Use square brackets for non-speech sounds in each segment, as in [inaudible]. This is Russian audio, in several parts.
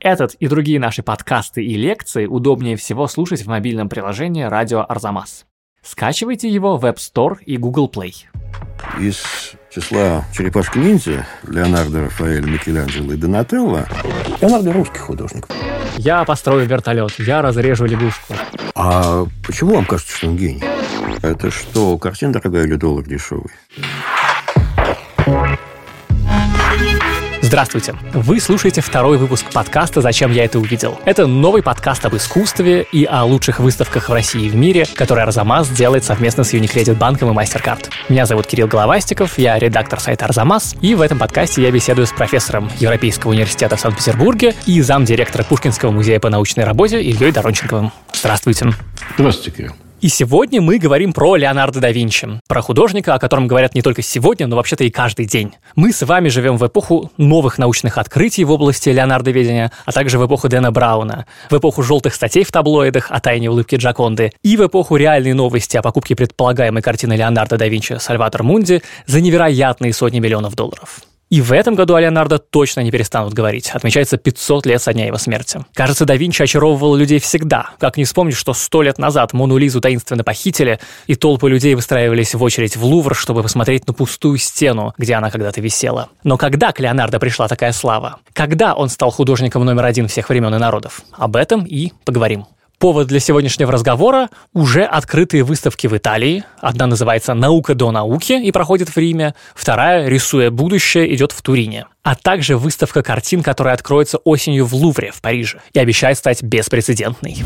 Этот и другие наши подкасты и лекции удобнее всего слушать в мобильном приложении «Радио Арзамас». Скачивайте его в App Store и Google Play. Из числа черепашки-ниндзя Леонардо, Рафаэль, Микеланджело и Донателло Леонардо русский художник. Я построю вертолет, я разрежу лягушку. А почему вам кажется, что он гений? Это что, картина дорогая или доллар дешевый? Здравствуйте! Вы слушаете второй выпуск подкаста «Зачем я это увидел?». Это новый подкаст об искусстве и о лучших выставках в России и в мире, который Арзамас делает совместно с Unicredit банком и MasterCard. Меня зовут Кирилл Головастиков, я редактор сайта Арзамас, и в этом подкасте я беседую с профессором Европейского университета в Санкт-Петербурге и замдиректора Пушкинского музея по научной работе Ильей Доронченковым. Здравствуйте! Здравствуйте, Кирилл. И сегодня мы говорим про Леонардо да Винчи, про художника, о котором говорят не только сегодня, но вообще-то и каждый день. Мы с вами живем в эпоху новых научных открытий в области леонардоведения, а также в эпоху Дэна Брауна, в эпоху желтых статей в таблоидах о тайне улыбки Джаконды и в эпоху реальной новости о покупке предполагаемой картины Леонардо да Винчи «Сальватор Мунди» за невероятные сотни миллионов долларов. И в этом году о Леонардо точно не перестанут говорить. Отмечается 500 лет со дня его смерти. Кажется, да Винчи очаровывал людей всегда. Как не вспомнить, что сто лет назад Мону Лизу таинственно похитили, и толпы людей выстраивались в очередь в Лувр, чтобы посмотреть на пустую стену, где она когда-то висела. Но когда к Леонардо пришла такая слава? Когда он стал художником номер один всех времен и народов? Об этом и поговорим. Повод для сегодняшнего разговора – уже открытые выставки в Италии. Одна называется «Наука до науки» и проходит в Риме, вторая, рисуя будущее, идет в Турине. А также выставка картин, которая откроется осенью в Лувре в Париже и обещает стать беспрецедентной.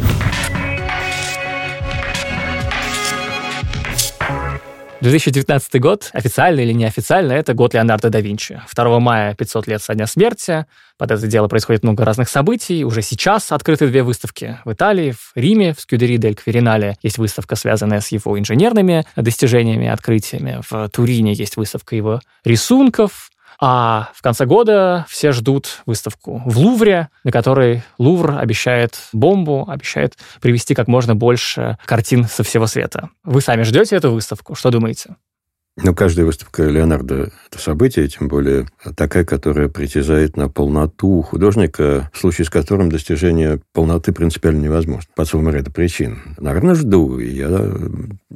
2019 год, официально или неофициально, это год Леонардо да Винчи. 2 мая 500 лет со дня смерти. Под это дело происходит много разных событий. Уже сейчас открыты две выставки. В Италии, в Риме, в Скюдери дель Кверинале есть выставка, связанная с его инженерными достижениями, открытиями. В Турине есть выставка его рисунков. А в конце года все ждут выставку в Лувре, на которой Лувр обещает бомбу, обещает привести как можно больше картин со всего света. Вы сами ждете эту выставку? Что думаете? Ну, каждая выставка Леонардо – это событие, тем более такая, которая притязает на полноту художника, в случае с которым достижение полноты принципиально невозможно. По целому ряду причин. Наверное, жду. И я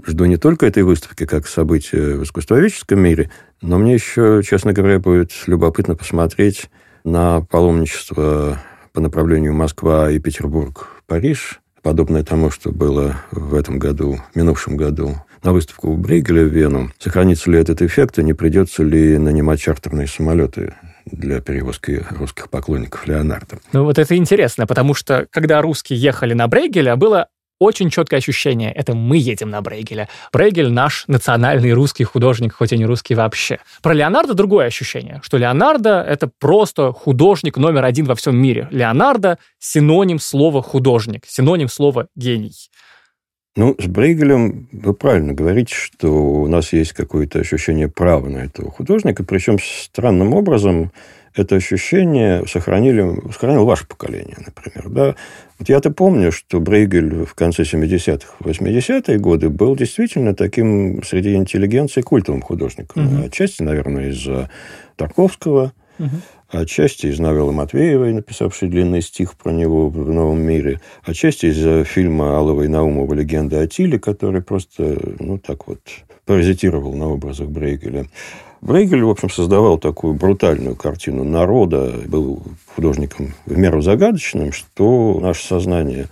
жду не только этой выставки как события в искусствоведческом мире, но мне еще, честно говоря, будет любопытно посмотреть на паломничество по направлению Москва и Петербург, Париж, подобное тому, что было в этом году, в минувшем году на выставку в Брейгеле в Вену. Сохранится ли этот эффект и не придется ли нанимать чартерные самолеты для перевозки русских поклонников Леонардо. Ну вот это интересно, потому что когда русские ехали на Брейгеля, было очень четкое ощущение. Это мы едем на Брейгеля. Брейгель наш национальный русский художник, хоть и не русский вообще. Про Леонардо другое ощущение, что Леонардо — это просто художник номер один во всем мире. Леонардо — синоним слова «художник», синоним слова «гений». Ну, с Брейгелем вы правильно говорите, что у нас есть какое-то ощущение права на этого художника, причем странным образом это ощущение сохранили, сохранило ваше поколение, например. Да? Вот я-то помню, что Брейгель в конце 70-х, 80-е годы был действительно таким среди интеллигенции культовым художником. Угу. Отчасти, наверное, из-за Тарковского, угу отчасти из новеллы Матвеевой, написавшей длинный стих про него в «Новом мире», отчасти из фильма Аллова и Наумова «Легенда о Тиле», который просто, ну, так вот, паразитировал на образах Брейгеля. Брейгель, в общем, создавал такую брутальную картину народа, был художником в меру загадочным, что наше сознание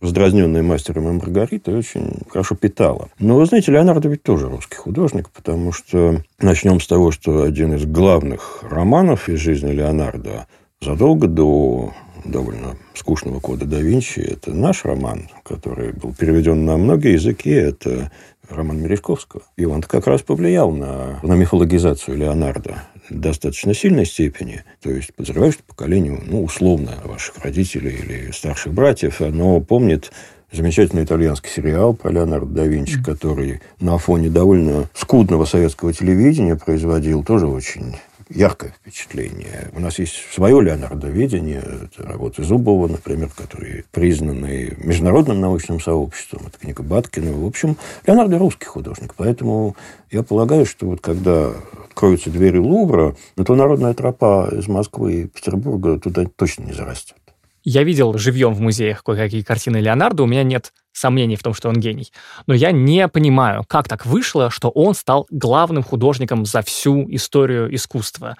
раздразненная мастером и Маргаритой, очень хорошо питала. Но, вы знаете, Леонардо ведь тоже русский художник, потому что начнем с того, что один из главных романов из жизни Леонардо задолго до довольно скучного кода да Винчи. Это наш роман, который был переведен на многие языки. Это роман Мережковского. И он как раз повлиял на, на мифологизацию Леонардо достаточно сильной степени. То есть, подозреваю, что поколение, ну, условно, ваших родителей или старших братьев, оно помнит замечательный итальянский сериал про Леонардо да Винчи, который на фоне довольно скудного советского телевидения производил тоже очень яркое впечатление. У нас есть свое Леонардо-видение, это работы Зубова, например, которые признаны международным научным сообществом, это книга Баткина. В общем, Леонардо русский художник, поэтому я полагаю, что вот когда откроются двери Лувра, ну, то народная тропа из Москвы и Петербурга туда точно не зарастет. Я видел живьем в музеях кое-какие картины Леонардо, у меня нет сомнений в том, что он гений. Но я не понимаю, как так вышло, что он стал главным художником за всю историю искусства.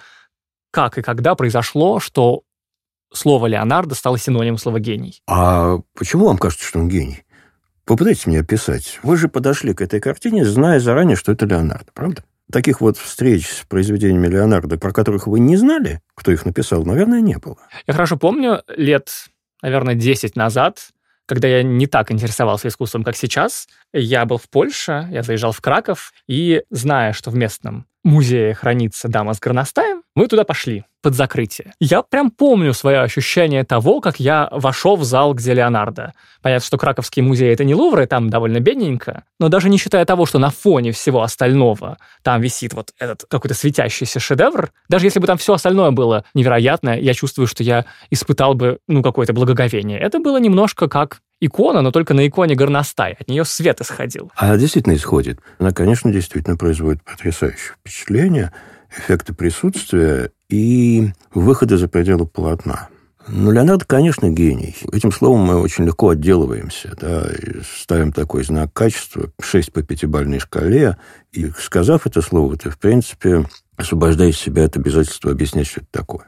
Как и когда произошло, что слово Леонардо стало синонимом слова «гений». А почему вам кажется, что он гений? Попытайтесь мне описать. Вы же подошли к этой картине, зная заранее, что это Леонардо, правда? Таких вот встреч с произведениями Леонардо, про которых вы не знали, кто их написал, наверное, не было. Я хорошо помню, лет, наверное, 10 назад, когда я не так интересовался искусством, как сейчас, я был в Польше, я заезжал в Краков, и зная, что в местном музее хранится дама с горностаем, мы туда пошли под закрытие. Я прям помню свое ощущение того, как я вошел в зал, где Леонардо. Понятно, что Краковский музей — это не Лувр, и там довольно бедненько, но даже не считая того, что на фоне всего остального там висит вот этот какой-то светящийся шедевр, даже если бы там все остальное было невероятное, я чувствую, что я испытал бы, ну, какое-то благоговение. Это было немножко как икона, но только на иконе горностай. От нее свет исходил. Она действительно исходит. Она, конечно, действительно производит потрясающее впечатление, эффекты присутствия и выхода за пределы полотна. Ну, Леонардо, конечно, гений. Этим словом мы очень легко отделываемся, да, ставим такой знак качества, 6 по пятибалльной шкале, и, сказав это слово, ты, в принципе, освобождаешь себя от обязательства объяснять, что это такое.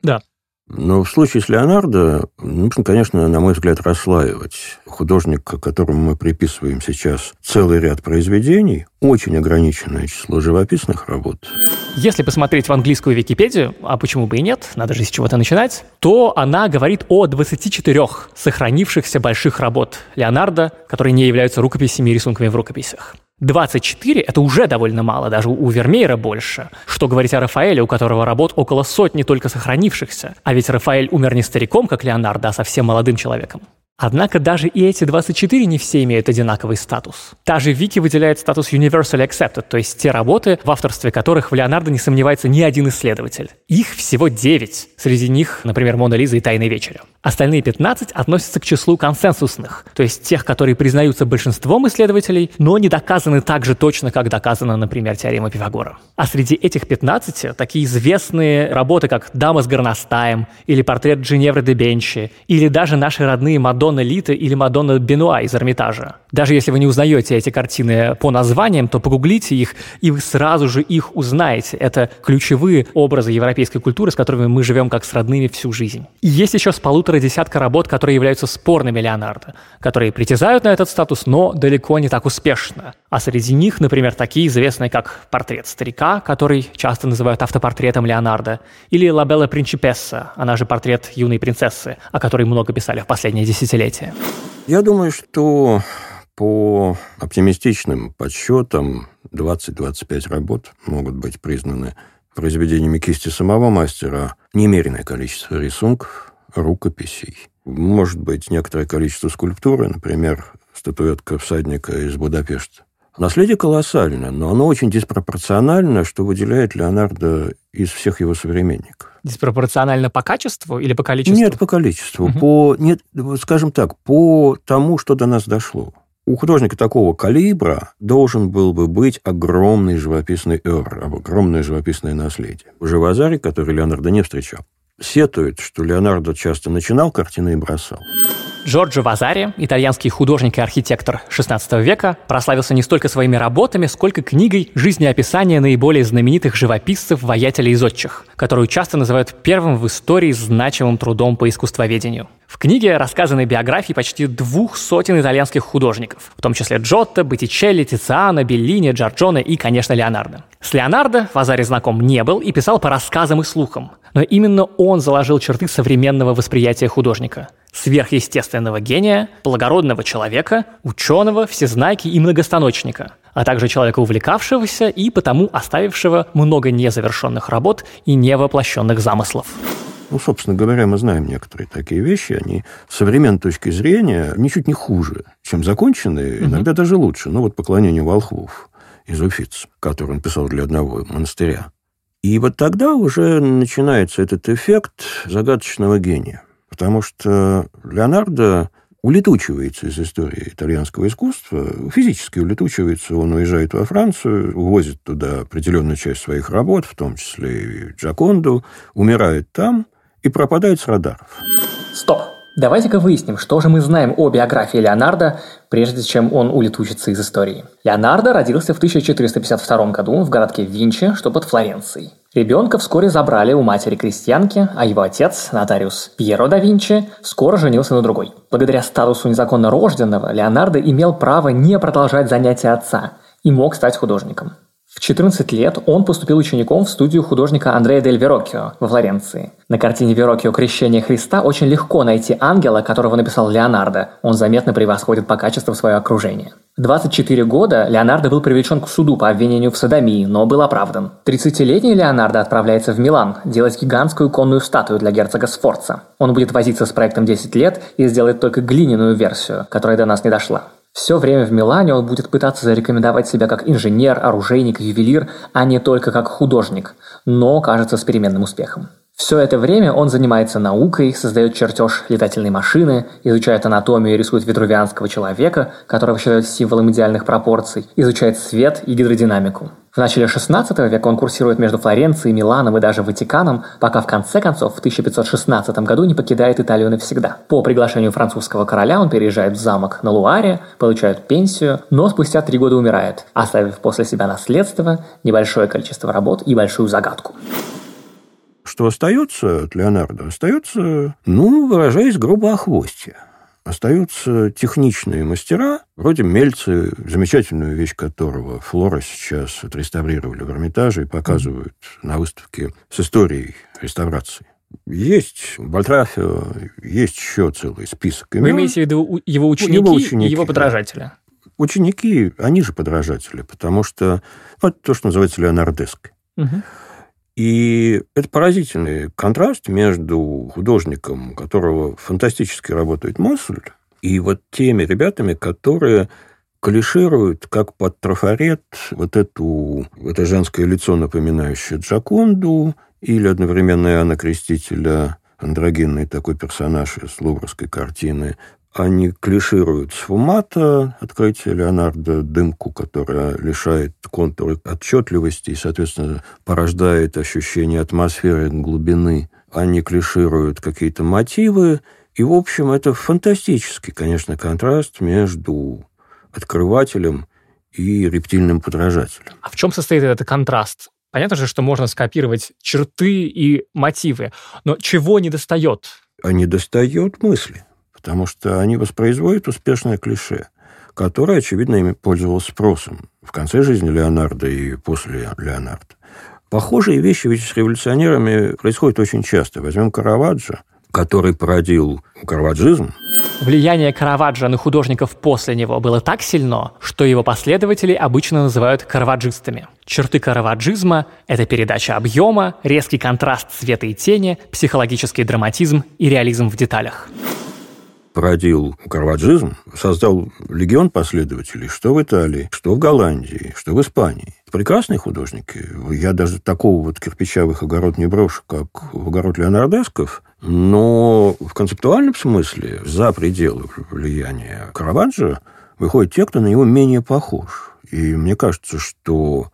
Да. Но в случае с Леонардо нужно, конечно, на мой взгляд, расслаивать. Художник, которому мы приписываем сейчас целый ряд произведений, очень ограниченное число живописных работ. Если посмотреть в английскую Википедию, а почему бы и нет, надо же с чего-то начинать, то она говорит о 24 сохранившихся больших работ Леонардо, которые не являются рукописями и рисунками в рукописях. 24 – это уже довольно мало, даже у Вермеера больше. Что говорить о Рафаэле, у которого работ около сотни только сохранившихся. А ведь Рафаэль умер не стариком, как Леонардо, а совсем молодым человеком. Однако даже и эти 24 не все имеют одинаковый статус. Та же Вики выделяет статус Universally Accepted, то есть те работы, в авторстве которых в Леонардо не сомневается ни один исследователь. Их всего 9. Среди них, например, Мона Лиза и Тайная вечеря. Остальные 15 относятся к числу консенсусных, то есть тех, которые признаются большинством исследователей, но не доказаны так же точно, как доказана, например, теорема Пифагора. А среди этих 15 такие известные работы, как «Дама с горностаем» или «Портрет Джиневры де Бенчи» или даже наши родные «Мадонна Лита» или «Мадонна Бенуа» из Эрмитажа. Даже если вы не узнаете эти картины по названиям, то погуглите их, и вы сразу же их узнаете. Это ключевые образы европейской культуры, с которыми мы живем как с родными всю жизнь. И есть еще с полутора десятка работ, которые являются спорными Леонардо, которые притязают на этот статус, но далеко не так успешно. А среди них, например, такие известные, как «Портрет старика», который часто называют автопортретом Леонардо, или «Ла Белла Принчипесса», она же «Портрет юной принцессы», о которой много писали в последние десятилетия. Я думаю, что по оптимистичным подсчетам 20-25 работ могут быть признаны произведениями кисти самого мастера немеренное количество рисунков, рукописей. Может быть, некоторое количество скульптуры, например, статуэтка всадника из Будапешта. Наследие колоссально, но оно очень диспропорционально, что выделяет Леонардо из всех его современников. Диспропорционально по качеству или по количеству? Нет, по количеству. Угу. По, нет, скажем так, по тому, что до нас дошло. У художника такого калибра должен был бы быть огромный живописный эр, огромное живописное наследие. Уже Вазари, который Леонардо не встречал, сетует, что Леонардо часто начинал картины и бросал. Джорджо Вазари, итальянский художник и архитектор XVI века, прославился не столько своими работами, сколько книгой жизнеописания наиболее знаменитых живописцев, воятелей и зодчих, которую часто называют первым в истории значимым трудом по искусствоведению. В книге рассказаны биографии почти двух сотен итальянских художников, в том числе Джотто, Боттичелли, Тициано, Беллини, Джорджоне и, конечно, Леонардо. С Леонардо Вазари знаком не был и писал по рассказам и слухам, но именно он заложил черты современного восприятия художника – сверхъестественного гения, благородного человека, ученого, всезнайки и многостаночника, а также человека увлекавшегося и потому оставившего много незавершенных работ и невоплощенных замыслов. Ну, собственно говоря, мы знаем некоторые такие вещи. Они с современной точки зрения ничуть не хуже, чем законченные, иногда даже лучше. Ну, вот «Поклонение волхвов» из Уфиц, который он писал для одного монастыря. И вот тогда уже начинается этот эффект загадочного гения. Потому что Леонардо улетучивается из истории итальянского искусства, физически улетучивается, он уезжает во Францию, увозит туда определенную часть своих работ, в том числе и Джаконду, умирает там и пропадает с радаров. Стоп! Давайте-ка выясним, что же мы знаем о биографии Леонардо, прежде чем он улетучится из истории. Леонардо родился в 1452 году в городке Винчи, что под Флоренцией. Ребенка вскоре забрали у матери крестьянки, а его отец, нотариус Пьеро да Винчи, скоро женился на другой. Благодаря статусу незаконно рожденного, Леонардо имел право не продолжать занятия отца и мог стать художником. В 14 лет он поступил учеником в студию художника Андрея Дель Вероккио во Флоренции. На картине Вероккио «Крещение Христа» очень легко найти ангела, которого написал Леонардо. Он заметно превосходит по качеству свое окружение. В 24 года Леонардо был привлечен к суду по обвинению в садомии, но был оправдан. 30-летний Леонардо отправляется в Милан делать гигантскую конную статую для герцога Сфорца. Он будет возиться с проектом 10 лет и сделает только глиняную версию, которая до нас не дошла. Все время в Милане он будет пытаться зарекомендовать себя как инженер, оружейник, ювелир, а не только как художник, но, кажется, с переменным успехом. Все это время он занимается наукой, создает чертеж летательной машины, изучает анатомию и рисует витрувианского человека, которого считают символом идеальных пропорций, изучает свет и гидродинамику. В начале 16 века он курсирует между Флоренцией, Миланом и даже Ватиканом, пока в конце концов в 1516 году не покидает Италию навсегда. По приглашению французского короля он переезжает в замок на Луаре, получает пенсию, но спустя три года умирает, оставив после себя наследство, небольшое количество работ и большую загадку. Что остается от Леонардо? Остается, ну, выражаясь грубо, охвостья. Остаются техничные мастера, вроде Мельцы, замечательную вещь которого Флора сейчас отреставрировали в Эрмитаже и показывают на выставке с историей реставрации. Есть Бальтрафио, есть еще целый список имен. Вы имеете в виду его ученики, его ученики и его подражатели? Ученики, они же подражатели, потому что ну, это то, что называется леонардеско. Угу. И это поразительный контраст между художником, у которого фантастически работает мысль, и вот теми ребятами, которые клишируют, как под трафарет, вот эту, это женское лицо, напоминающее Джаконду, или одновременно Иоанна Крестителя, андрогинный такой персонаж из луврской картины, они клишируют сфумата, открытие Леонардо, дымку, которая лишает контуры отчетливости и, соответственно, порождает ощущение атмосферы глубины. Они клишируют какие-то мотивы. И, в общем, это фантастический, конечно, контраст между открывателем и рептильным подражателем. А в чем состоит этот контраст? Понятно же, что можно скопировать черты и мотивы, но чего не достает? А не достает мысли потому что они воспроизводят успешное клише, которое, очевидно, ими пользовалось спросом в конце жизни Леонардо и после Леонардо. Похожие вещи ведь с революционерами происходят очень часто. Возьмем Караваджо, который породил караваджизм. Влияние Караваджо на художников после него было так сильно, что его последователи обычно называют караваджистами. Черты караваджизма – это передача объема, резкий контраст цвета и тени, психологический драматизм и реализм в деталях породил карваджизм, создал легион последователей, что в Италии, что в Голландии, что в Испании. Прекрасные художники. Я даже такого вот кирпича в их огород не брошу, как в огород Леонардесков, но в концептуальном смысле за пределы влияния Караваджо выходят те, кто на него менее похож. И мне кажется, что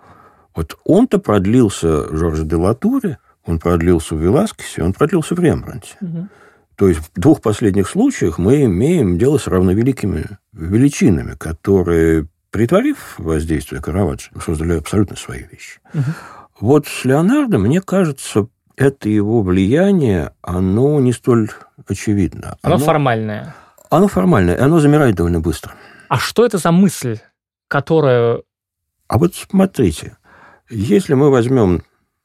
вот он-то продлился в Жорже де Латуре, он продлился в Веласкесе, он продлился в Рембранте. Угу. То есть в двух последних случаях мы имеем дело с равновеликими величинами, которые, притворив воздействие Караваджо, создали абсолютно свои вещи. Угу. Вот с Леонардо, мне кажется, это его влияние, оно не столь очевидно. Оно, оно формальное. Оно формальное, и оно замирает довольно быстро. А что это за мысль, которая... А вот смотрите, если мы возьмем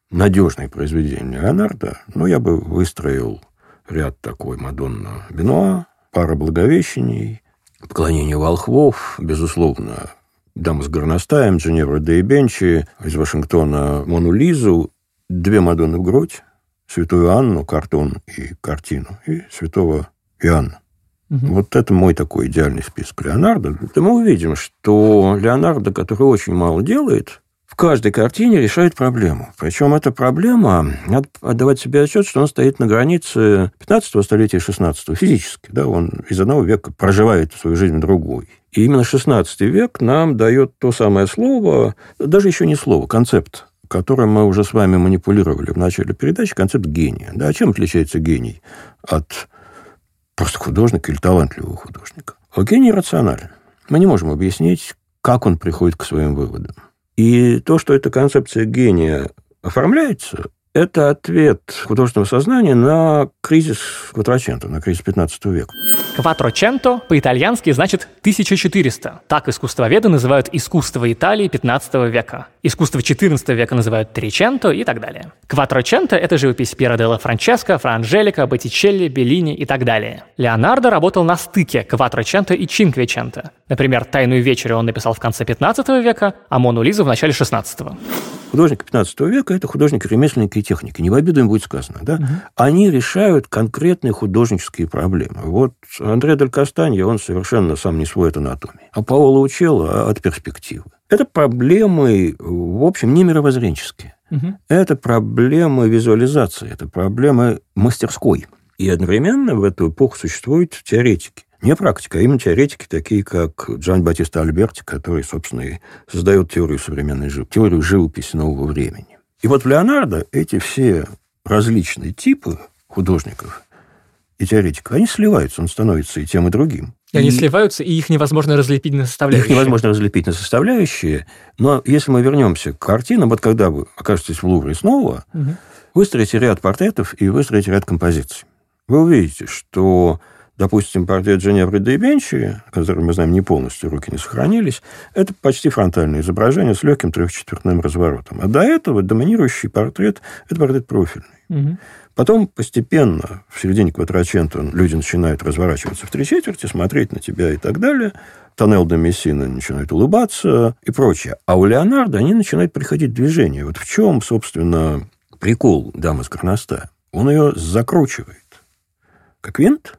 надежное произведение Леонардо, ну, я бы выстроил ряд такой Мадонна Бенуа, пара Благовещений, поклонение волхвов, безусловно, Дама с горностаем, Дженевра де Бенчи, из Вашингтона Мону Лизу, две Мадонны в грудь, Святую Анну, картон и картину, и Святого Иоанна. Угу. Вот это мой такой идеальный список Леонардо. И мы увидим, что Леонардо, который очень мало делает, каждой картине решает проблему. Причем эта проблема, надо отдавать себе отчет, что он стоит на границе 15 столетия и 16 физически. Да, он из одного века проживает свою жизнь в другой. И именно 16 век нам дает то самое слово, даже еще не слово, концепт, которым мы уже с вами манипулировали в начале передачи, концепт гения. Да, а чем отличается гений от просто художника или талантливого художника. А гений рационален. Мы не можем объяснить, как он приходит к своим выводам. И то, что эта концепция гения оформляется, это ответ художественного сознания на кризис Кватраченто, на кризис 15 века. Кватроченто по-итальянски значит 1400. Так искусствоведы называют искусство Италии 15 века. Искусство 14 века называют Триченто и так далее. Кватроченто – это живопись Пьера делла Франческо, Фра Анжелика, Боттичелли, Беллини и так далее. Леонардо работал на стыке Кватроченто и Чинквеченто. Например, «Тайную вечерю» он написал в конце 15 века, а «Мону Лизу» в начале 16 -го. Художники 15 века – это художники-ремесленники и техники. Не в обиду им будет сказано. Да? Угу. Они решают конкретные художнические проблемы. Вот Андре Дель Кастанье, он совершенно сам не свой от анатомии. А Паоло Учелло от перспективы. Это проблемы, в общем, не мировоззренческие. Угу. Это проблемы визуализации, это проблемы мастерской. И одновременно в эту эпоху существуют теоретики. Не практика, а именно теоретики, такие как Джан Батиста Альберти, который, собственно, и создает теорию современной живописи, теорию живописи нового времени. И вот в Леонардо эти все различные типы художников и теоретиков, они сливаются, он становится и тем, и другим. И они сливаются, и их невозможно разлепить на составляющие. Их невозможно разлепить на составляющие, но если мы вернемся к картинам, вот когда вы окажетесь в Лувре снова, угу. выстроите ряд портретов и выстроите ряд композиций. Вы увидите, что Допустим, портрет Дженевры де Бенчи, который, мы знаем, не полностью, руки не сохранились, это почти фронтальное изображение с легким трехчетвертным разворотом. А до этого доминирующий портрет – это портрет профильный. Угу. Потом постепенно, в середине квадрачента, люди начинают разворачиваться в три четверти, смотреть на тебя и так далее. Тоннел де Мессина начинает улыбаться и прочее. А у Леонардо они начинают приходить в движение. Вот в чем, собственно, прикол дамы с горностая? Он ее закручивает, как винт,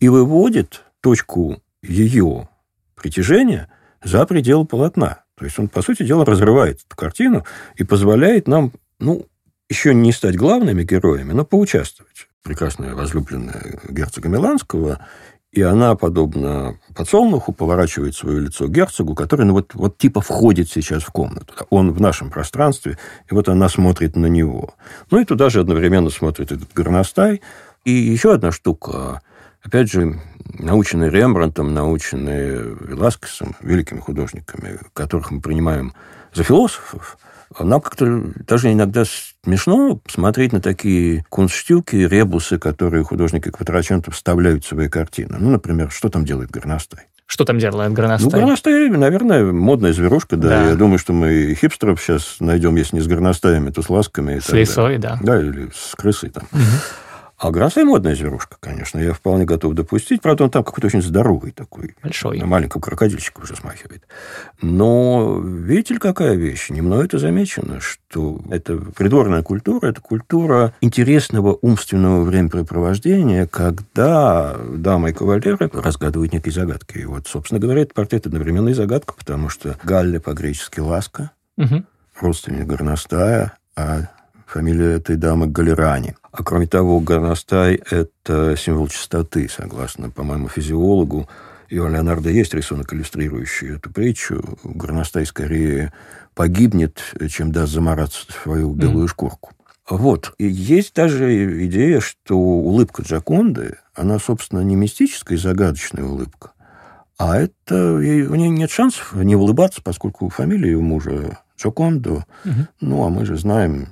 и выводит точку ее притяжения за пределы полотна. То есть он, по сути дела, разрывает эту картину и позволяет нам, ну, еще не стать главными героями, но поучаствовать. Прекрасная возлюбленная герцога Миланского, и она, подобно подсолнуху, поворачивает свое лицо герцогу, который, ну, вот, вот типа входит сейчас в комнату. Он в нашем пространстве, и вот она смотрит на него. Ну, и туда же одновременно смотрит этот горностай. И еще одна штука – опять же, наученные Рембрандтом, наученные Веласкесом, великими художниками, которых мы принимаем за философов, нам как-то даже иногда смешно смотреть на такие кунстштюки, ребусы, которые художники Квадраченто вставляют в свои картины. Ну, например, что там делает горностай? Что там делает горностай? Ну, горностай, наверное, модная зверушка, да. да. Я думаю, что мы хипстеров сейчас найдем, если не с горностаями, то с ласками. С лисой, да. Да, или с крысой там. Угу. А Грасай модная зверушка, конечно. Я вполне готов допустить. Правда, он там какой-то очень здоровый такой. Большой. На маленького крокодильчика уже смахивает. Но видите ли, какая вещь? Не мной это замечено, что это придворная культура, это культура интересного умственного времяпрепровождения, когда дамы и кавалеры разгадывают некие загадки. И вот, собственно говоря, этот портрет одновременно и загадка, потому что Галля по-гречески «ласка», угу. родственник горностая, а фамилия этой дамы Галерани. А кроме того, горностай – это символ чистоты, согласно, по-моему, физиологу. И у Леонардо есть рисунок, иллюстрирующий эту притчу. Горностай скорее погибнет, чем даст замораться в свою белую mm. шкурку. Вот. И есть даже идея, что улыбка Джаконды, она, собственно, не мистическая и загадочная улыбка, а это... У нее нет шансов не улыбаться, поскольку фамилия у мужа Джокондо. Угу. Ну, а мы же знаем,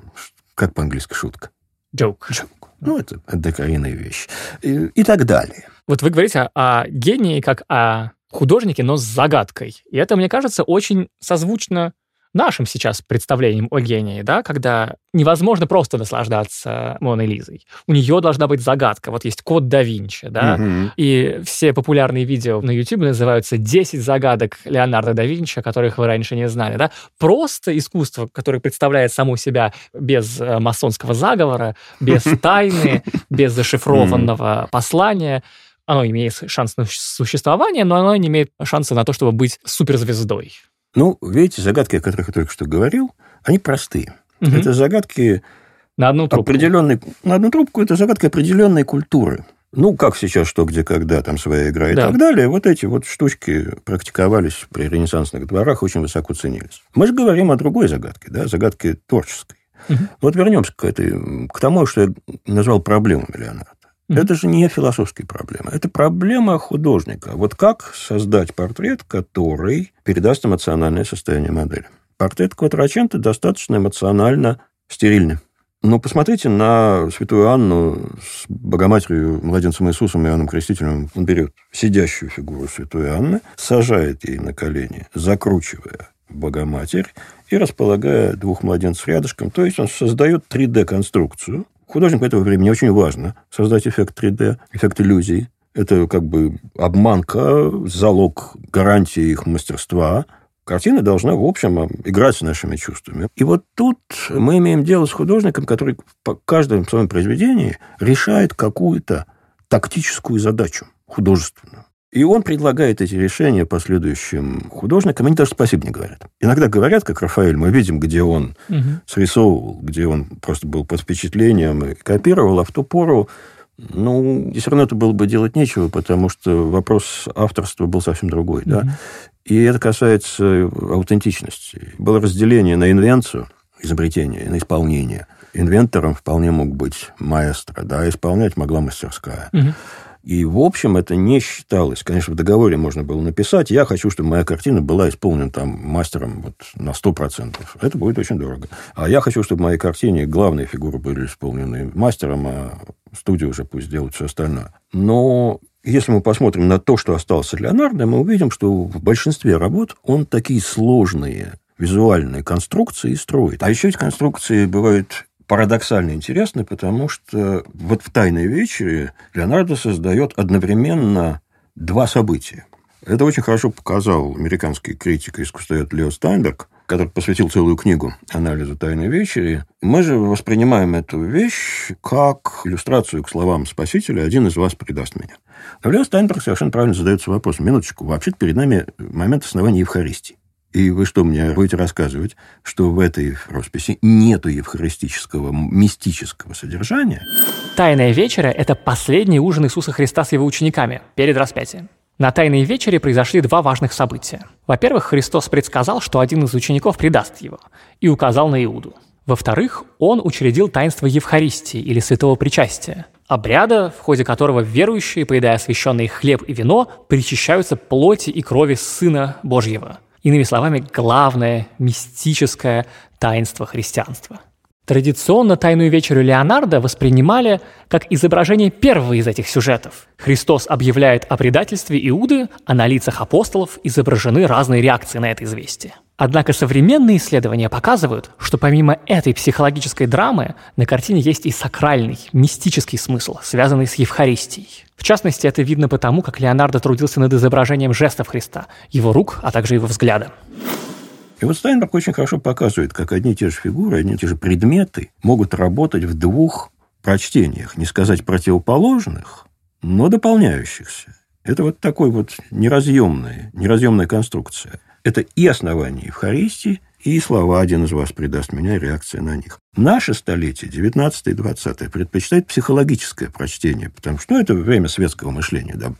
как по-английски шутка? Joke. Joke. Ну, это декорийная вещь. И, и так далее. Вот вы говорите о гении как о художнике, но с загадкой. И это, мне кажется, очень созвучно нашим сейчас представлением о гении, да, когда невозможно просто наслаждаться Моной Лизой. У нее должна быть загадка. Вот есть код да Винчи, да, угу. и все популярные видео на YouTube называются «10 загадок Леонардо да Винчи, которых вы раньше не знали», да. Просто искусство, которое представляет само себя без э, масонского заговора, [laughs] без тайны, без зашифрованного послания, оно имеет шанс на существование, но оно не имеет шанса на то, чтобы быть суперзвездой. Ну, видите, загадки, о которых я только что говорил, они простые. Угу. Это загадки на одну трубку. Определенной, на одну трубку это загадки определенной культуры. Ну, как сейчас, что, где, когда, там своя игра и да. так далее. Вот эти вот штучки практиковались при ренессансных дворах, очень высоко ценились. Мы же говорим о другой загадке, да, загадке творческой. Угу. Вот вернемся к, этой, к тому, что я назвал проблемами Леонардо. Это же не философская проблема. Это проблема художника. Вот как создать портрет, который передаст эмоциональное состояние модели. Портрет Квадраченто достаточно эмоционально стерильный. Но посмотрите на святую Анну с Богоматерью, младенцем Иисусом Иоанном Крестителем. Он берет сидящую фигуру святой Анны, сажает ей на колени, закручивая Богоматерь и располагая двух младенцев рядышком. То есть он создает 3D-конструкцию. Художнику этого времени очень важно создать эффект 3D, эффект иллюзии. Это как бы обманка, залог гарантии их мастерства – Картина должна, в общем, играть с нашими чувствами. И вот тут мы имеем дело с художником, который по каждому своем произведении решает какую-то тактическую задачу художественную. И он предлагает эти решения последующим художникам. Они даже спасибо не говорят. Иногда говорят, как Рафаэль, мы видим, где он угу. срисовывал, где он просто был под впечатлением и копировал, а в ту пору ну, все равно это было бы делать нечего, потому что вопрос авторства был совсем другой. Mm-hmm. Да? И это касается аутентичности. Было разделение на инвенцию, изобретение, на исполнение. Инвентором вполне мог быть маэстро, да, исполнять могла мастерская. Угу. И, в общем, это не считалось. Конечно, в договоре можно было написать, я хочу, чтобы моя картина была исполнена там мастером вот на 100%. Это будет очень дорого. А я хочу, чтобы в моей картине главные фигуры были исполнены мастером, а студия уже пусть делает все остальное. Но если мы посмотрим на то, что осталось от Леонардо, мы увидим, что в большинстве работ он такие сложные визуальные конструкции строит. А еще эти конструкции бывают парадоксально интересны, потому что вот в «Тайной вечере» Леонардо создает одновременно два события. Это очень хорошо показал американский критик и искусствовед Лео Стайнберг, который посвятил целую книгу анализу «Тайной вечери». Мы же воспринимаем эту вещь как иллюстрацию к словам Спасителя «Один из вас предаст меня». Но Лео Стайнберг совершенно правильно задается вопросом. Минуточку, вообще-то перед нами момент основания Евхаристии. И вы что мне будете рассказывать, что в этой росписи нету евхаристического, мистического содержания? Тайная вечеря – это последний ужин Иисуса Христа с его учениками перед распятием. На Тайной вечере произошли два важных события. Во-первых, Христос предсказал, что один из учеников предаст его, и указал на Иуду. Во-вторых, он учредил таинство Евхаристии или святого причастия, обряда, в ходе которого верующие, поедая освященный хлеб и вино, причащаются плоти и крови Сына Божьего – Иными словами, главное мистическое таинство христианства. Традиционно «Тайную вечерю Леонардо» воспринимали как изображение первого из этих сюжетов. Христос объявляет о предательстве Иуды, а на лицах апостолов изображены разные реакции на это известие. Однако современные исследования показывают, что помимо этой психологической драмы на картине есть и сакральный, мистический смысл, связанный с Евхаристией. В частности, это видно потому, как Леонардо трудился над изображением жестов Христа, его рук, а также его взгляда. И вот Стайнберг очень хорошо показывает, как одни и те же фигуры, одни и те же предметы могут работать в двух прочтениях, не сказать противоположных, но дополняющихся. Это вот такой вот неразъемная, неразъемная конструкция – это и основание Евхаристии, и слова «один из вас предаст меня» реакция на них. Наше столетие, 19 и 20 предпочитает психологическое прочтение, потому что ну, это время светского мышления. Да.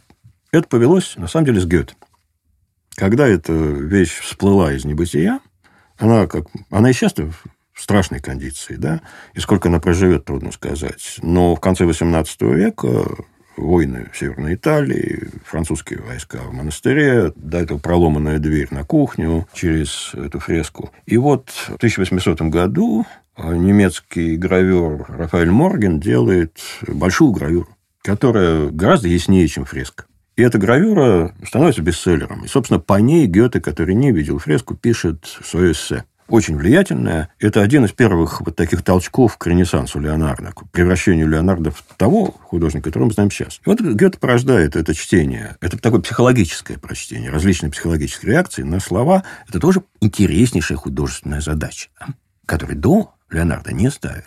Это повелось, на самом деле, с Гёте. Когда эта вещь всплыла из небытия, она, как, она и сейчас в страшной кондиции, да, и сколько она проживет, трудно сказать. Но в конце XVIII века войны в Северной Италии, французские войска в монастыре, до этого проломанная дверь на кухню через эту фреску. И вот в 1800 году немецкий гравер Рафаэль Морген делает большую гравюру, которая гораздо яснее, чем фреска. И эта гравюра становится бестселлером. И, собственно, по ней Гёте, который не видел фреску, пишет свое эссе очень влиятельная. Это один из первых вот таких толчков к ренессансу Леонардо, к превращению Леонардо в того художника, которого мы знаем сейчас. И вот Гёте порождает это чтение. Это такое психологическое прочтение, различные психологические реакции на слова. Это тоже интереснейшая художественная задача, да, которую до Леонардо не ставили.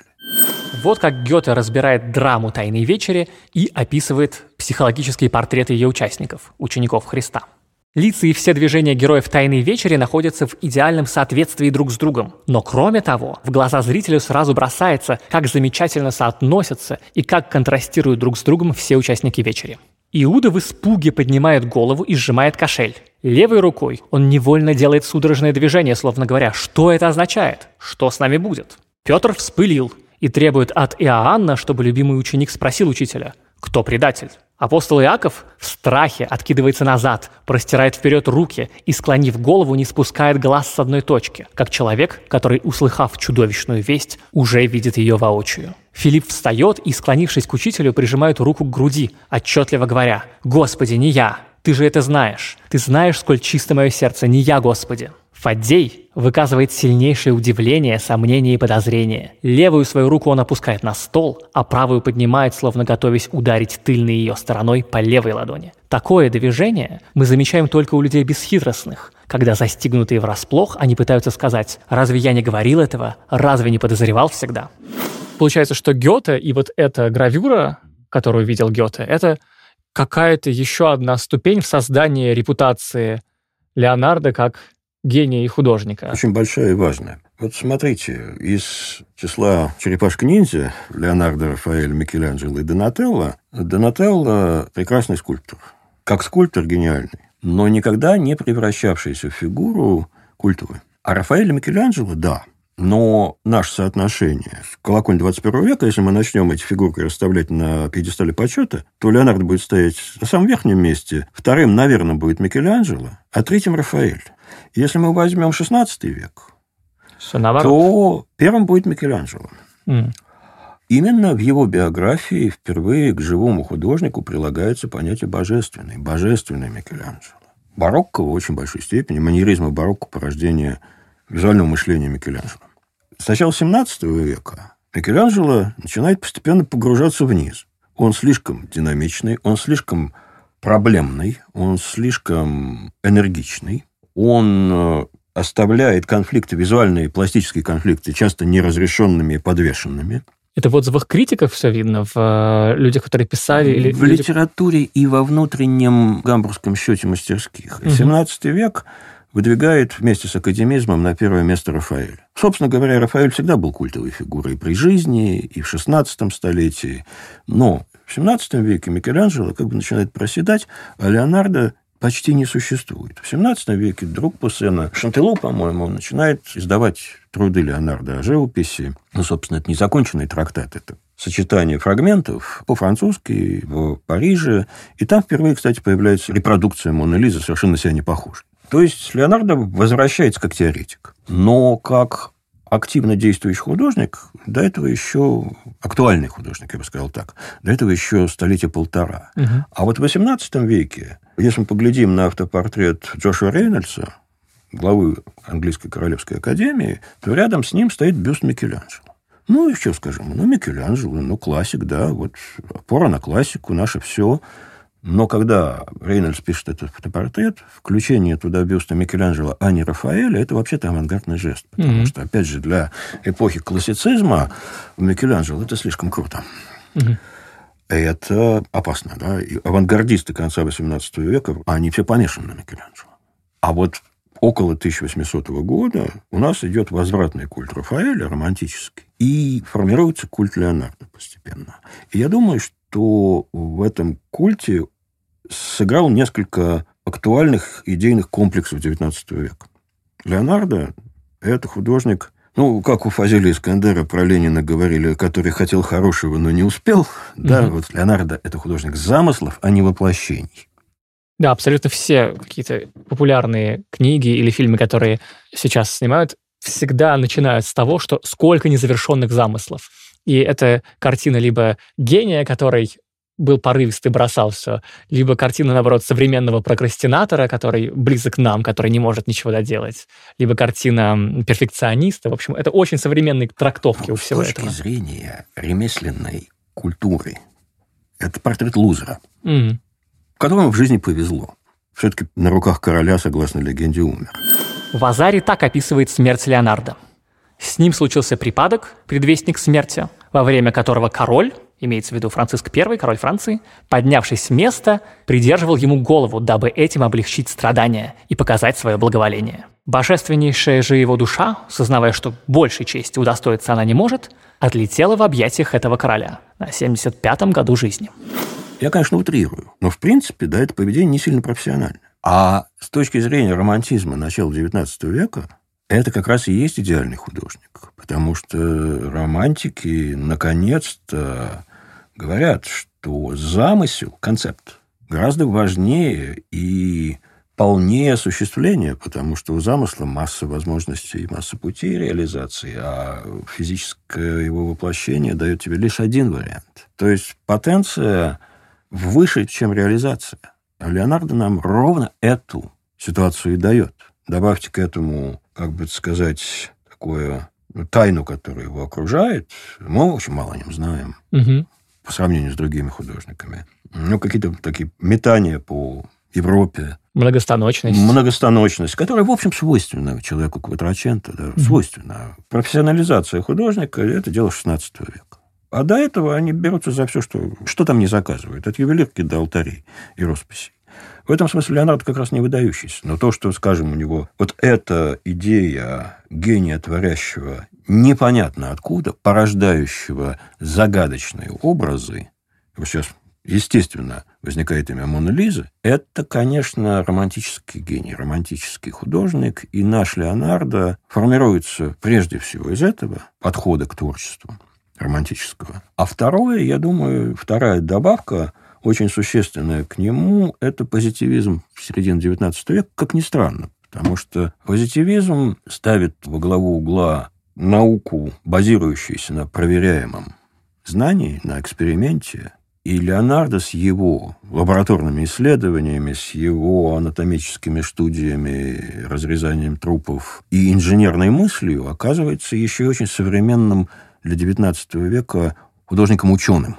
Вот как Гёте разбирает драму «Тайной вечери» и описывает психологические портреты ее участников, учеников Христа – Лица и все движения героев «Тайной вечери» находятся в идеальном соответствии друг с другом. Но кроме того, в глаза зрителю сразу бросается, как замечательно соотносятся и как контрастируют друг с другом все участники вечери. Иуда в испуге поднимает голову и сжимает кошель. Левой рукой он невольно делает судорожное движение, словно говоря, что это означает, что с нами будет. Петр вспылил и требует от Иоанна, чтобы любимый ученик спросил учителя, кто предатель. Апостол Иаков в страхе откидывается назад, простирает вперед руки и, склонив голову, не спускает глаз с одной точки, как человек, который, услыхав чудовищную весть, уже видит ее воочию. Филипп встает и, склонившись к учителю, прижимает руку к груди, отчетливо говоря «Господи, не я! Ты же это знаешь! Ты знаешь, сколь чисто мое сердце, не я, Господи!» Фаддей выказывает сильнейшее удивление, сомнение и подозрение. Левую свою руку он опускает на стол, а правую поднимает, словно готовясь ударить тыльной ее стороной по левой ладони. Такое движение мы замечаем только у людей бесхитростных, когда застигнутые врасплох, они пытаются сказать «Разве я не говорил этого? Разве не подозревал всегда?» Получается, что Гёте и вот эта гравюра, которую видел Гёте, это какая-то еще одна ступень в создании репутации Леонардо как гения и художника. Очень большая и важная. Вот смотрите, из числа черепашек-ниндзя Леонардо, Рафаэль, Микеланджело и Донателло, Донателло прекрасный скульптор. Как скульптор гениальный, но никогда не превращавшийся в фигуру культуры. А Рафаэль и Микеланджело – да. Но наше соотношение в колокольне 21 века, если мы начнем эти фигурки расставлять на пьедестале почета, то Леонардо будет стоять на самом верхнем месте, вторым, наверное, будет Микеланджело, а третьим Рафаэль. Если мы возьмем XVI век, Все наоборот. то первым будет Микеланджело. М. Именно в его биографии впервые к живому художнику прилагается понятие божественный, божественный Микеланджело. Барокко в очень большой степени, манеризм и барокко порождение визуального мышления Микеланджело. С начала XVII века Микеланджело начинает постепенно погружаться вниз. Он слишком динамичный, он слишком проблемный, он слишком энергичный, он э, оставляет конфликты, визуальные пластические конфликты, часто неразрешенными и подвешенными. Это в отзывах критиков все видно, в э, людях, которые писали? Или в люди- литературе и во внутреннем гамбургском счете мастерских. Мгм. 17 век выдвигает вместе с академизмом на первое место Рафаэля. Собственно говоря, Рафаэль всегда был культовой фигурой при жизни, и в 16 столетии. Но в 17 веке Микеланджело как бы начинает проседать, а Леонардо почти не существует. В 17 веке друг Пуссена, Шантело, по-моему, начинает издавать труды Леонардо о живописи. Ну, собственно, это незаконченный трактат, это сочетание фрагментов по-французски в Париже. И там впервые, кстати, появляется репродукция Моны Лизы, совершенно себя не похожа. То есть Леонардо возвращается как теоретик. Но как активно действующий художник, до этого еще актуальный художник, я бы сказал так, до этого еще столетия полтора. Мгм. А вот в XVIII веке, если мы поглядим на автопортрет Джошуа Рейнольдса, главы Английской Королевской Академии, то рядом с ним стоит бюст Микеланджело. Ну, что скажем, ну, Микеланджело, ну, классик, да, вот опора на классику, наше все. Но когда Рейнольдс пишет этот фотопортрет, включение туда бюста Микеланджело, а не Рафаэля, это вообще-то авангардный жест. Потому Мгм. что, опять же, для эпохи классицизма Микеланджело это слишком круто. Мгм. Это опасно, да. И авангардисты конца XVIII века, они все помешаны на Микеланджело. А вот около 1800 года у нас идет возвратный культ Рафаэля, романтический, и формируется культ Леонардо постепенно. И я думаю, что в этом культе сыграл несколько актуальных идейных комплексов XIX века. Леонардо – это художник, ну, как у Фазиля Искандера про Ленина говорили, который хотел хорошего, но не успел. Да, Мгм. вот Леонардо – это художник замыслов, а не воплощений. Да, абсолютно все какие-то популярные книги или фильмы, которые сейчас снимают, всегда начинают с того, что сколько незавершенных замыслов. И это картина либо гения, который был порывистый, бросал все, либо картина, наоборот, современного прокрастинатора, который близок к нам, который не может ничего доделать, либо картина перфекциониста. В общем, это очень современные трактовки у С всего точки этого. зрения ремесленной культуры, это портрет лузера, Мгм. которому в жизни повезло. Все-таки на руках короля, согласно легенде, умер. Вазари так описывает смерть Леонардо. С ним случился припадок, предвестник смерти, во время которого король, имеется в виду Франциск I, король Франции, поднявшись с места, придерживал ему голову, дабы этим облегчить страдания и показать свое благоволение. Божественнейшая же его душа, сознавая, что большей чести удостоиться она не может, отлетела в объятиях этого короля на 75-м году жизни. Я, конечно, утрирую, но, в принципе, да, это поведение не сильно профессиональное. А с точки зрения романтизма начала XIX века, это как раз и есть идеальный художник. Потому что романтики, наконец-то, говорят, что замысел, концепт, гораздо важнее и полнее осуществления, потому что у замысла масса возможностей и масса путей реализации, а физическое его воплощение дает тебе лишь один вариант. То есть потенция выше, чем реализация. А Леонардо нам ровно эту ситуацию и дает. Добавьте к этому, как бы сказать, такое ну, тайну, которая его окружает. Мы очень мало о нем знаем. Угу. По сравнению с другими художниками. Ну, какие-то такие метания по Европе. Многостаночность. Многостаночность, которая, в общем, свойственна человеку Квадраченто, да, mm-hmm. свойственна. Профессионализация художника – это дело 16 века. А до этого они берутся за все, что, что там не заказывают. От ювелирки до алтарей и росписей. В этом смысле Леонардо как раз не выдающийся. Но то, что, скажем, у него вот эта идея гения творящего непонятно откуда, порождающего загадочные образы, сейчас естественно, возникает имя Мона Лизы, это, конечно, романтический гений, романтический художник, и наш Леонардо формируется прежде всего из этого подхода к творчеству романтического. А второе, я думаю, вторая добавка, очень существенная к нему, это позитивизм в середине XIX века, как ни странно, потому что позитивизм ставит во главу угла науку, базирующуюся на проверяемом знании, на эксперименте, и Леонардо с его лабораторными исследованиями, с его анатомическими студиями, разрезанием трупов и инженерной мыслью оказывается еще очень современным для XIX века художником-ученым.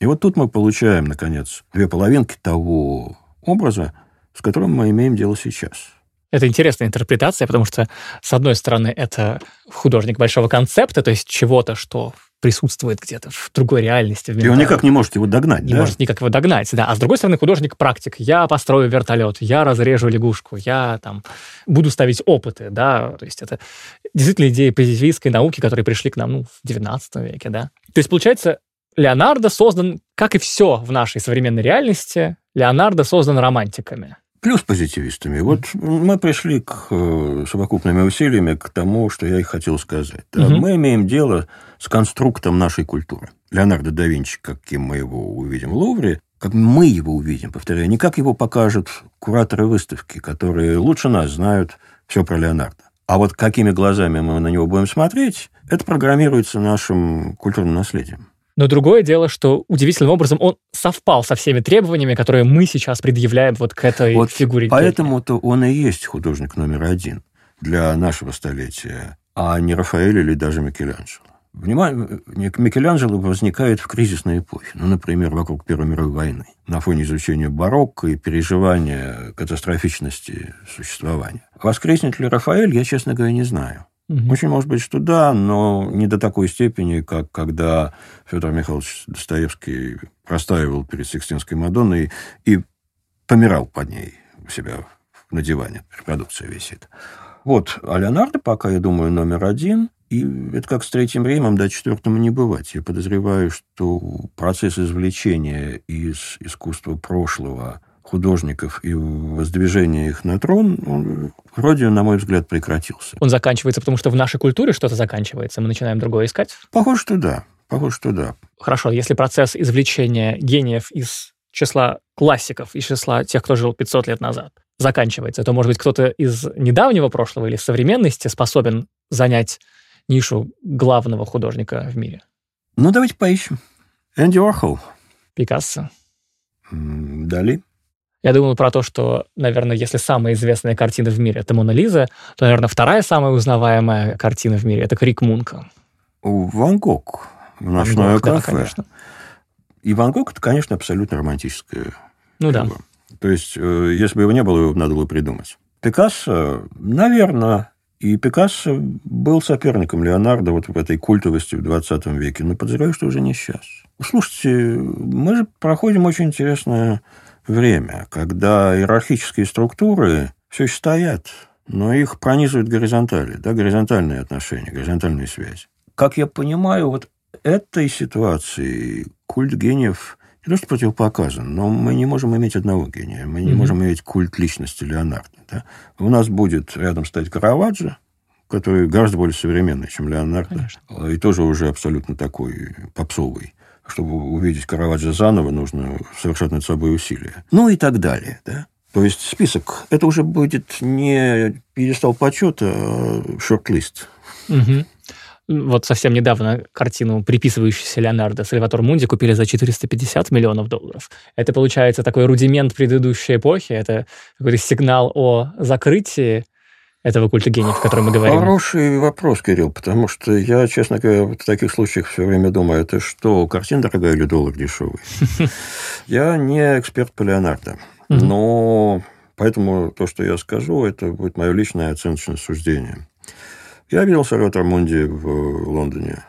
И вот тут мы получаем, наконец, две половинки того образа, с которым мы имеем дело сейчас. Это интересная интерпретация, потому что, с одной стороны, это художник большого концепта, то есть чего-то, что присутствует где-то в другой реальности. В и он никак не может его догнать, Не да? может никак его догнать, да. А с другой стороны, художник-практик. Я построю вертолет, я разрежу лягушку, я там буду ставить опыты, да. То есть это действительно идеи позитивистской науки, которые пришли к нам ну, в 19 веке, да. То есть, получается, Леонардо создан, как и все в нашей современной реальности, Леонардо создан романтиками. Плюс позитивистами. Вот мы пришли к э, совокупными усилиями к тому, что я и хотел сказать. Да? Угу. Мы имеем дело с конструктом нашей культуры. Леонардо да Винчи, каким мы его увидим в Лувре, как мы его увидим, повторяю, не как его покажут кураторы выставки, которые лучше нас знают все про Леонардо. А вот какими глазами мы на него будем смотреть, это программируется нашим культурным наследием. Но другое дело, что удивительным образом он совпал со всеми требованиями, которые мы сейчас предъявляем вот к этой вот фигуре. Поэтому-то он и есть художник номер один для нашего столетия, а не Рафаэль или даже Микеланджело. Внимание, Микеланджело возникает в кризисной эпохе, ну, например, вокруг Первой мировой войны, на фоне изучения барокко и переживания катастрофичности существования. Воскреснет ли Рафаэль, я, честно говоря, не знаю. Угу. Очень может быть, что да, но не до такой степени, как когда Федор Михайлович Достоевский простаивал перед Сикстинской Мадонной и помирал под ней у себя на диване. Репродукция висит. Вот, а Леонардо пока, я думаю, номер один. И это как с Третьим Римом, до четвертому не бывать. Я подозреваю, что процесс извлечения из искусства прошлого художников и воздвижение их на трон, он вроде, на мой взгляд, прекратился. Он заканчивается, потому что в нашей культуре что-то заканчивается, мы начинаем другое искать? Похоже, что да. Похоже, что да. Хорошо, если процесс извлечения гениев из числа классиков, из числа тех, кто жил 500 лет назад, заканчивается, то, может быть, кто-то из недавнего прошлого или современности способен занять нишу главного художника в мире? Ну, давайте поищем. Энди Уорхол. Пикассо. Дали. Я думал про то, что, наверное, если самая известная картина в мире — это «Мона Лиза», то, наверное, вторая самая узнаваемая картина в мире — это «Крик Мунка». Ван Гог. Ночное Ван Гог, кафе. Да, конечно. И Ван Гог — это, конечно, абсолютно романтическое Ну да. То есть, э, если бы его не было, его надо было придумать. Пикассо, наверное, и Пикассо был соперником Леонардо вот в этой культовости в 20 веке, но подозреваю, что уже не сейчас. Слушайте, мы же проходим очень интересное время, когда иерархические структуры все еще стоят, но их пронизывают горизонтали, да, горизонтальные отношения, горизонтальные связи. Как я понимаю, вот этой ситуации культ гениев не то что противопоказан, но мы не можем иметь одного гения, мы не mm-hmm. можем иметь культ личности Леонардо. Да? У нас будет рядом стоять Караваджо, который гораздо более современный, чем Леонардо, Конечно. и тоже уже абсолютно такой попсовый чтобы увидеть Караваджо заново, нужно совершать над собой усилия. Ну и так далее, да. То есть список, это уже будет не перестал почета, а шорт-лист. Угу. Вот совсем недавно картину, приписывающуюся Леонардо, Сальватор Мунди купили за 450 миллионов долларов. Это, получается, такой рудимент предыдущей эпохи, это какой-то сигнал о закрытии этого культа гениев, о котором мы говорим? Хороший вопрос, Кирилл, потому что я, честно говоря, в таких случаях все время думаю, это что, картина дорогая или доллар дешевый? [laughs] Я не эксперт по Леонардо, но поэтому то, что я скажу, это будет мое личное оценочное суждение. Я видел Сальватор Мунди в Лондоне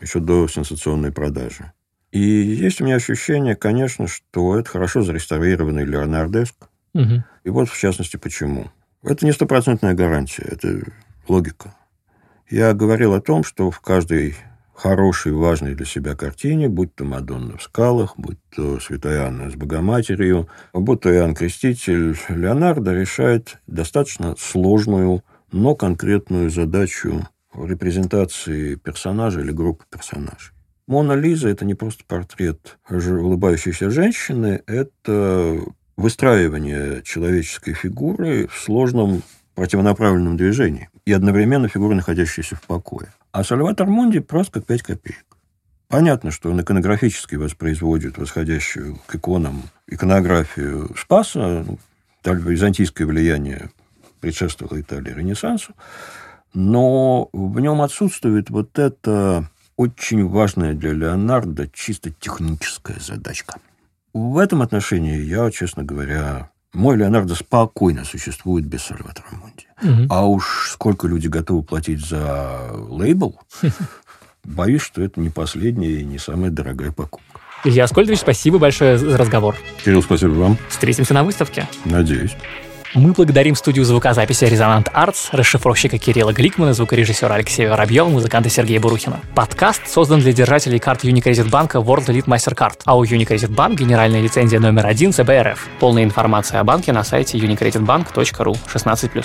еще до сенсационной продажи. И есть у меня ощущение, конечно, что это хорошо зареставрированный Леонардеск. Угу. И вот, в частности, почему. Это не стопроцентная гарантия, это логика. Я говорил о том, что в каждой хорошей, важной для себя картине, будь то «Мадонна в скалах», будь то «Святая Анна с Богоматерью», будь то «Иоанн Креститель», Леонардо решает достаточно сложную, но конкретную задачу репрезентации персонажа или группы персонажей. Мона Лиза – это не просто портрет улыбающейся женщины, это выстраивание человеческой фигуры в сложном противонаправленном движении и одновременно фигура, находящаяся в покое. А Сальватор Мунди просто как пять копеек. Понятно, что он иконографически воспроизводит восходящую к иконам иконографию Спаса, византийское влияние предшествовало Италии Ренессансу, но в нем отсутствует вот эта очень важная для Леонардо чисто техническая задачка – в этом отношении я, честно говоря, мой Леонардо спокойно существует без Сальватора Мунди. Угу. А уж сколько люди готовы платить за лейбл, [laughs] боюсь, что это не последняя и не самая дорогая покупка. Илья Аскольдович, спасибо большое за разговор. Кирилл, спасибо вам. Встретимся на выставке. Надеюсь. Мы благодарим студию звукозаписи «Резонант Артс», расшифровщика Кирилла Гликмана, звукорежиссера Алексея Воробьева, музыканта Сергея Бурухина. Подкаст создан для держателей карт Unicredit банка World Elite MasterCard, а у Unicredit Bank генеральная лицензия номер один ЦБРФ. Полная информация о банке на сайте unicreditbank.ru 16+.